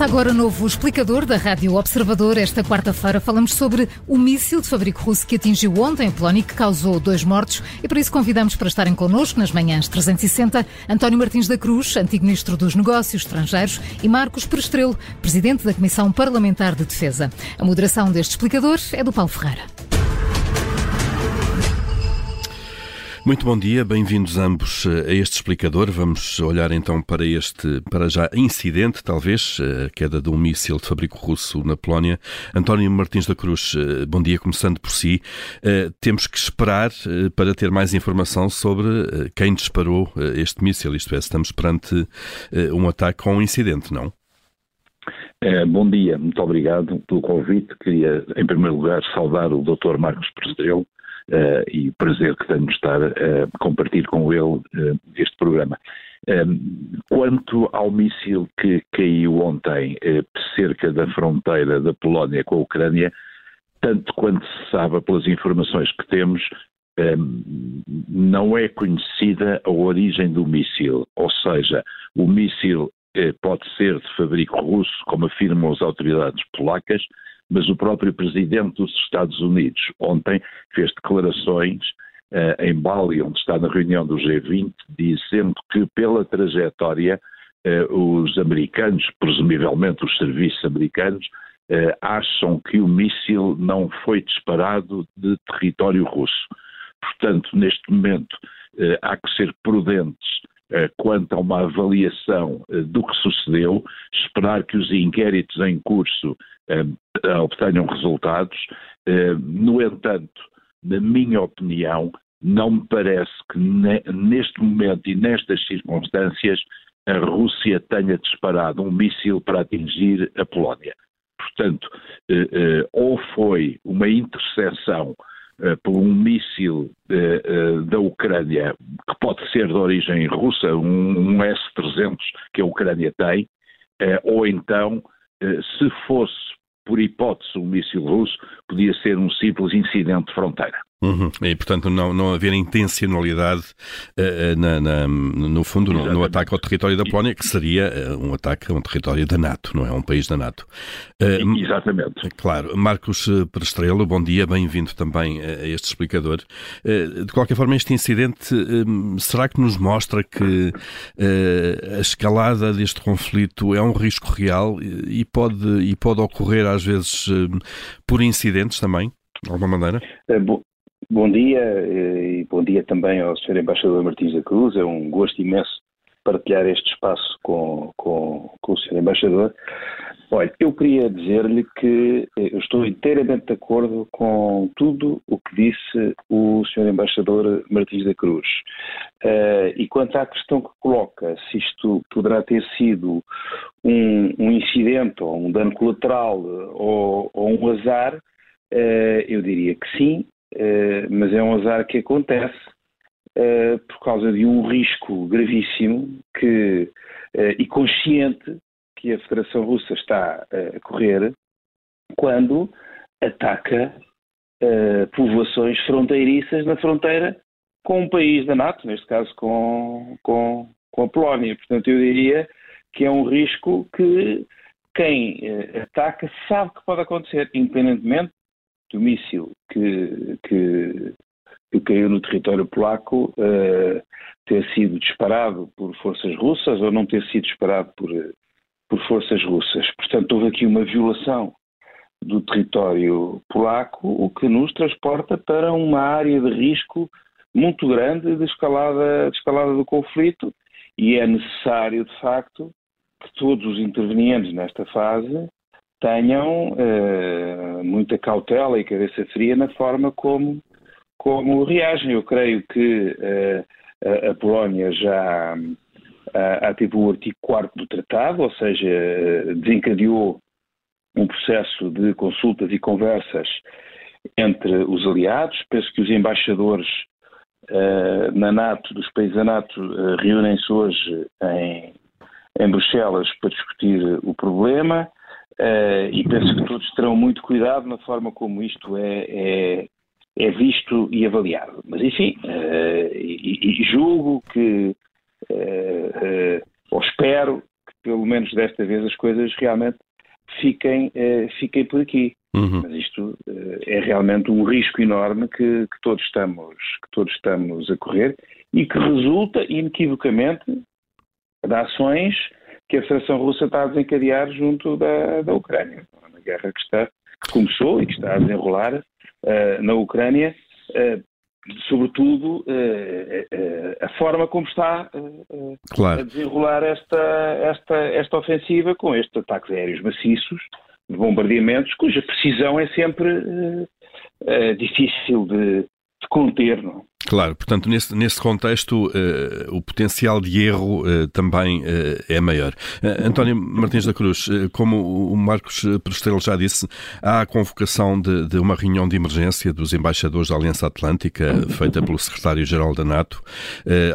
Começa agora o novo explicador da Rádio Observador. Esta quarta-feira falamos sobre o míssil de fabrico russo que atingiu ontem a Polónia e que causou dois mortos. E por isso convidamos para estarem connosco nas manhãs 360 António Martins da Cruz, antigo Ministro dos Negócios Estrangeiros, e Marcos Perestrelo, Presidente da Comissão Parlamentar de Defesa. A moderação deste explicador é do Paulo Ferreira. Muito bom dia, bem-vindos ambos eh, a este explicador. Vamos olhar então para este, para já incidente, talvez, eh, a queda de um míssil de fabrico russo na Polónia. António Martins da Cruz, eh, bom dia, começando por si. Temos que esperar para ter mais informação sobre quem disparou este míssil, isto é, estamos perante um ataque com um incidente, não? É, bom dia, muito obrigado pelo convite. Queria, em primeiro lugar, saudar o Dr. Marcos Prestrelo, uh, e o prazer que tenho de estar a compartilhar com ele este programa. Quanto ao míssil que caiu ontem cerca da fronteira da Polónia com a Ucrânia, tanto quanto se sabe pelas informações que temos, não é conhecida a origem do míssil, ou seja, o míssil pode ser de fabrico russo, como afirmam as autoridades polacas, mas o próprio presidente dos Estados Unidos ontem fez declarações uh, em Bali, onde está na reunião do G20, dizendo que pela trajetória uh, os americanos, presumivelmente os serviços americanos, uh, acham que o míssil não foi disparado de território russo. Portanto, neste momento, há que ser prudentes quanto a uma avaliação do que sucedeu, esperar que os inquéritos em curso uh, obtenham resultados. No entanto, na minha opinião, não me parece que ne, neste momento e nestas circunstâncias a Rússia tenha disparado um míssil para atingir a Polónia. Portanto, ou foi uma interseção por um míssil da Ucrânia, que pode ser de origem russa, um, um S-300 que a Ucrânia tem, ou então, se fosse por hipótese, um míssil russo podia ser um simples incidente de fronteira. Uhum. E, portanto, não, não haver intencionalidade uh, na, na, no fundo, no, no, ataque ao território da Polónia, que seria uh, um ataque a um território da NATO, não é? Um país da NATO. Uh, Exatamente. Claro. Marcos Perestrelo, bom dia, bem-vindo também a este explicador. de qualquer forma, este incidente será que nos mostra que a escalada deste conflito é um risco real e pode, e pode ocorrer, às vezes, por incidentes também? De alguma maneira? É, bom, Bom dia eh, e bom dia também ao Sr. Embaixador Martins da Cruz. É um gosto imenso partilhar este espaço com, com, com o Sr. Embaixador. Olha, eu queria dizer-lhe que eh, estou inteiramente de acordo com tudo o que disse o Sr. Embaixador Martins da Cruz. Uh, e quanto à questão que coloca, se isto poderá ter sido um, um incidente ou um dano colateral ou, ou um azar, uh, eu diria que sim, mas é um azar que acontece uh, por causa de um risco gravíssimo que, uh, e consciente que a Federação Russa está a correr quando ataca povoações fronteiriças na fronteira com um país da NATO, neste caso com, com, com a Polónia. Portanto, eu diria que é um risco que quem ataca sabe que pode acontecer, independentemente do míssil que, que, que, caiu no território polaco uh, ter sido disparado por forças russas ou não ter sido disparado por, por forças russas. Portanto, houve aqui uma violação do território polaco, o que nos transporta para uma área de risco muito grande de escalada, de escalada do conflito e é necessário, de facto, que todos os intervenientes nesta fase tenham uh, muita cautela e cabeça fria na forma como, como reagem. Eu creio que uh, a, Polónia já uh, ativou o artigo 4 do tratado, ou seja, desencadeou um processo de consultas e conversas entre os aliados. Penso que os embaixadores na NATO, dos países da NATO, reúnem-se hoje em, em Bruxelas para discutir o problema. Uh, e penso que todos terão muito cuidado na forma como isto é, é, é visto e avaliado. Mas, enfim, uh, e, e, julgo que, uh, ou espero que pelo menos desta vez, as coisas realmente fiquem, fiquem por aqui. Uhum. Mas isto é realmente um risco enorme que, que, todos estamos, que todos estamos a correr e que resulta inequivocamente de ações que a Federação Russa está a desencadear junto da, da Ucrânia. Uma guerra que, está, que começou e que está a desenrolar uh, na Ucrânia, uh, sobretudo uh, a forma como está claro. a desenrolar esta, esta, esta ofensiva com estes ataques aéreos maciços, de bombardeamentos, cuja precisão é sempre difícil de, de conter. Não? Claro, portanto, nesse, nesse contexto, uh, o potencial de erro uh, também uh, é maior. António Martins da Cruz, como o Marcos Prestrelo já disse, há a convocação de, de, uma reunião de emergência dos embaixadores da Aliança Atlântica, feita pelo secretário-geral da NATO.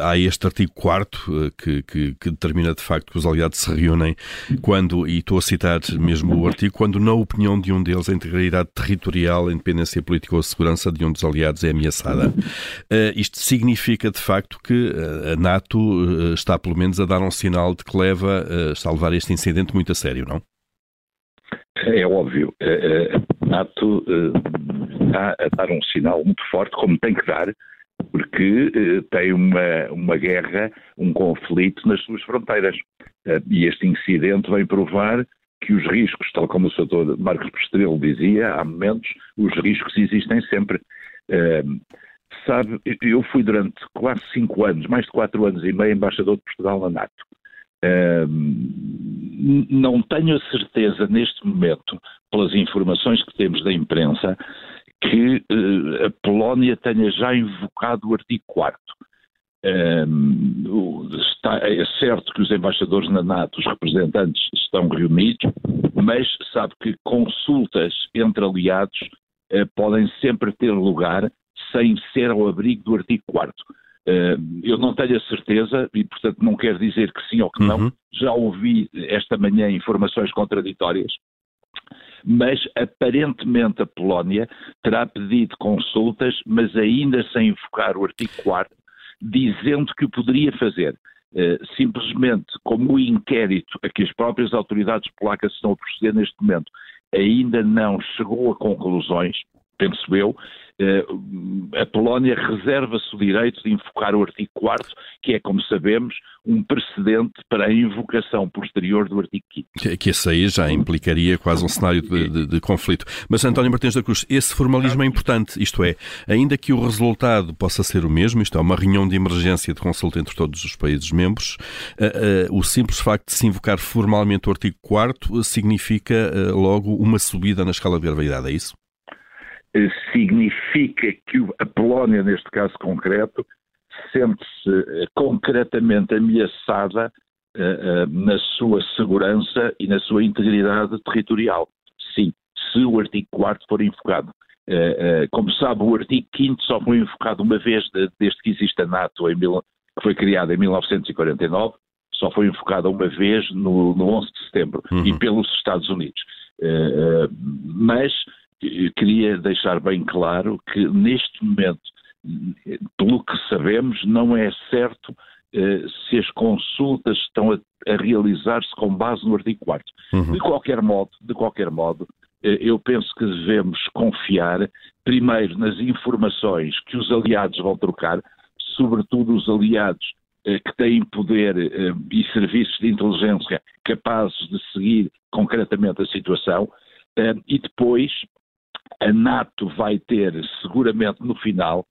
há este artigo 4 que, que, que, determina de facto que os aliados se reúnem quando, e estou a citar mesmo o artigo, quando, na opinião de um deles, a integridade territorial, a independência política ou a segurança de um dos aliados é ameaçada. Uh, isto significa, de facto, que uh, a NATO uh, está, pelo menos, a dar um sinal de que leva, está a levar este incidente muito a sério, não? É óbvio. A NATO está a dar um sinal muito forte, como tem que dar, porque tem uma, uma guerra, um conflito nas suas fronteiras. E este incidente vem provar que os riscos, tal como o Sr. Marcos Postrelo dizia, há momentos, os riscos existem sempre. Sabe, eu fui durante quase cinco anos, mais de quatro anos e meio, embaixador de Portugal na NATO. Uh, não tenho a certeza neste momento, pelas informações que temos da imprensa, que uh, a Polónia tenha já invocado o artigo 4 uh, está, é certo que os embaixadores na NATO, os representantes, estão reunidos, mas sabe que consultas entre aliados eh, podem sempre ter lugar sem ser ao abrigo do artigo 4 Uh, eu não tenho a certeza e, portanto, não quero dizer que sim ou que não. Uhum. Já ouvi esta manhã informações contraditórias, mas aparentemente a Polónia terá pedido consultas, mas ainda sem invocar o artigo 4 dizendo que o poderia fazer. Uh, simplesmente como o inquérito a que as próprias autoridades polacas estão a proceder neste momento ainda não chegou a conclusões, penso eu, eh, a Polónia reserva-se o direito de invocar o artigo 4 que é, como sabemos, um precedente para a invocação posterior do artigo 5 Que esse aí já implicaria quase um cenário de, de, de conflito. Mas, António Martins da Cruz, esse formalismo é importante, isto é, ainda que o resultado possa ser o mesmo, isto é, uma reunião de emergência de consulta entre todos os países membros, uh, uh, o simples facto de se invocar formalmente o artigo 4 significa logo uma subida na escala de gravidade, é isso? Eh, significa que a Polónia, neste caso concreto, sente-se eh, concretamente ameaçada uh, uh, na sua segurança e na sua integridade territorial. Sim, se o artigo 4 for invocado. Como sabe, o artigo 5 só foi invocado uma vez de, desde que existe a NATO, que foi criada em 1949, só foi invocada uma vez no, no 11 de setembro uhum. e pelos Estados Unidos. mas queria deixar bem claro que neste momento, pelo que sabemos, não é certo eh, se as consultas estão a, a realizar-se com base no artigo 4 uhum. De qualquer modo, de qualquer modo, eh, eu penso que devemos confiar primeiro nas informações que os aliados vão trocar, sobretudo os aliados eh, que têm poder e serviços de inteligência capazes de seguir concretamente a situação, e depois a NATO vai ter seguramente no final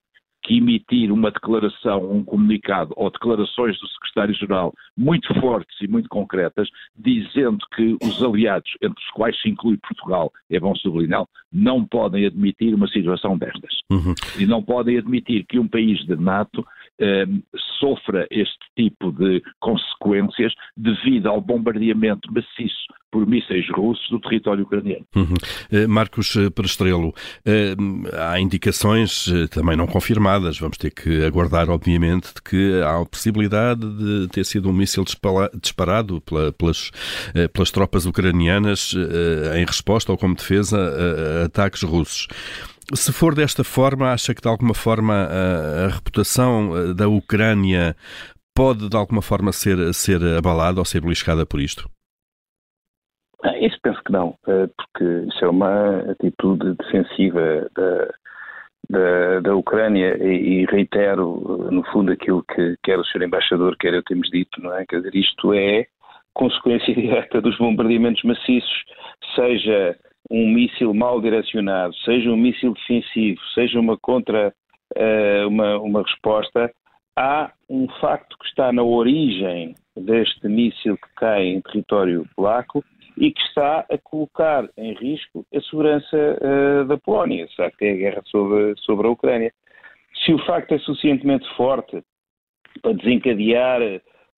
que emitir uma declaração, um comunicado ou declarações do secretário-geral muito fortes e muito concretas, dizendo que os aliados, entre os quais se inclui Portugal, é bom sublinhar, não podem admitir uma situação destas. Uhum. E não podem admitir que um país de NATO eh, sofra este tipo de consequências devido ao bombardeamento maciço por mísseis russos do território ucraniano. Uhum. Eh, Marcos eh, Perestrelo, eh, há indicações também não confirmadas, vamos ter que aguardar, obviamente, de que há a possibilidade de ter sido um míssil disparado pela, pelas, pelas tropas ucranianas em resposta ou como defesa a ataques russos. Se for desta forma, acha que de alguma forma a, a reputação da Ucrânia pode de alguma forma ser, ser abalada ou ser beliscada por isto? Ah, isso penso que não, eh, porque isso é uma atitude defensiva da, da, da Ucrânia e, reitero, no fundo, aquilo que quer o Sr. Embaixador, quer eu temos dito, não é? Quer dizer, isto é consequência direta dos bombardeamentos maciços, seja um míssil mal direcionado, seja um míssil defensivo, seja uma contra uh, uma, uma resposta, há um facto que está na origem deste míssil que cai em território polaco e que está a colocar em risco a segurança uh, da Polónia, sabe que é a guerra sobre, sobre a Ucrânia. Se o facto é suficientemente forte para desencadear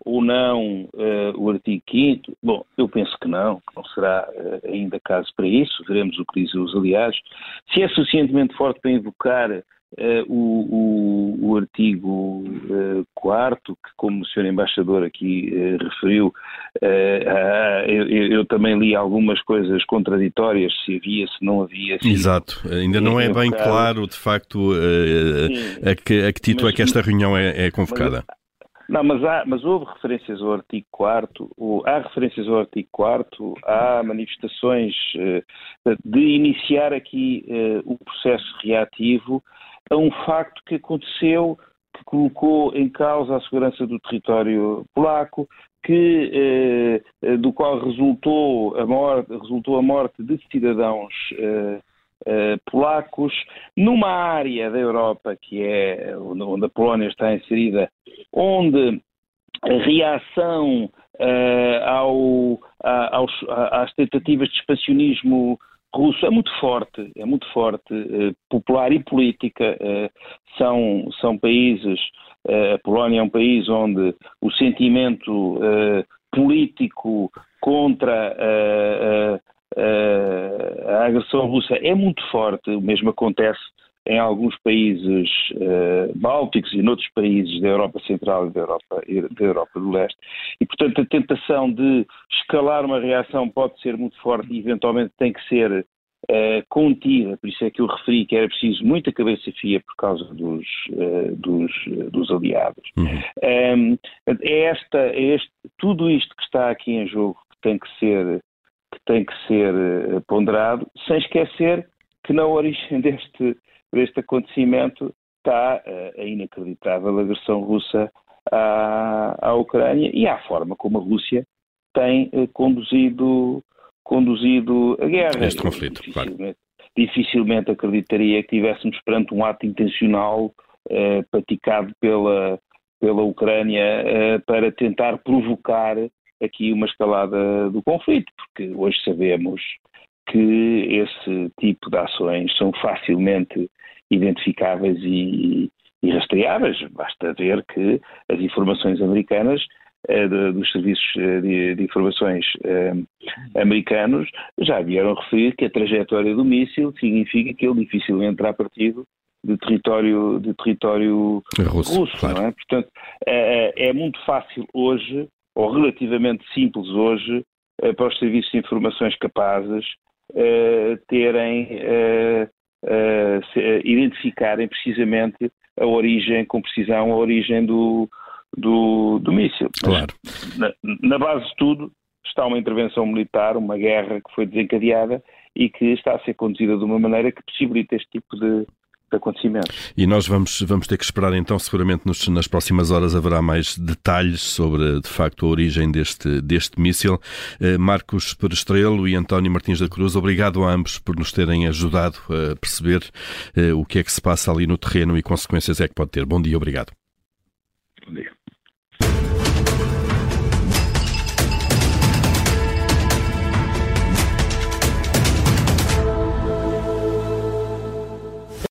ou não uh, o artigo 5 Bom, eu penso que não, que não será uh, ainda caso para isso, veremos o que dizem os aliados. Se é suficientemente forte para invocar Uh, o, o, o, artigo uh, 4 que, como o Sr. Embaixador aqui referiu, eu, eu, também li algumas coisas contraditórias, se havia, se não havia. Se Exato, ainda não é bem claro, de facto, a que, a que título mas, é que esta reunião é, é convocada. Mas, não, mas, há, mas houve referências ao artigo 4 há referências ao artigo 4 há manifestações de iniciar aqui o processo reativo a um facto que aconteceu, que colocou em causa a segurança do território polaco, que, eh, eh, do qual resultou a, morte, resultou a morte de cidadãos eh, eh, polacos, numa área da Europa que é onde a Polónia está inserida, onde a reação eh, ao, a, aos, às tentativas de expansionismo russo é muito forte, é muito forte, eh, popular e política. Eh, são, são países, a Polónia é um país onde o sentimento político contra a agressão russa é muito forte, o mesmo acontece em alguns países uh, bálticos e noutros países da Europa Central e da Europa, da Europa do Leste. E, portanto, a tentação de escalar uma reação pode ser muito forte e, eventualmente, tem que ser uh, contida. Por isso é que eu referi que era preciso muita cabeça fria por causa dos, uh, dos, dos, aliados. Uhum. Um, é, esta, é este, tudo isto que está aqui em jogo que tem que ser, que tem que ser ponderado, sem esquecer que na origem deste por este acontecimento está eh, a inacreditável agressão russa à, à Ucrânia e à forma como a Rússia tem eh, conduzido, conduzido a guerra. Este conflito, dificilmente, claro. dificilmente acreditaria que estivéssemos perante um ato intencional eh, praticado pela, pela Ucrânia eh, para tentar provocar aqui uma escalada do conflito, porque hoje sabemos que esse tipo de ações são facilmente identificáveis e, e rastreáveis. Basta ver que as informações americanas eh, dos serviços eh, de, informações eh, americanos já vieram referir que a trajetória do míssil significa que ele dificilmente terá partido de território, de território russo, russo claro. não é? Portanto, é, é muito fácil hoje, ou relativamente simples hoje, para os serviços de informações capazes terem uh, identificarem precisamente a origem, com precisão, a origem do, do, do míssil. Claro. Na, na, base de tudo está uma intervenção militar, uma guerra que foi desencadeada e que está a ser conduzida de uma maneira que possibilita este tipo de, acontecimentos. E nós vamos, vamos ter que esperar então, seguramente nos, nas próximas horas haverá mais detalhes sobre, de facto, a origem deste, deste míssil. Eh, Marcos Perestrelo e António Martins da Cruz, obrigado a ambos por nos terem ajudado a perceber eh, o que é que se passa ali no terreno e consequências é que pode ter. Bom dia, obrigado. Bom dia.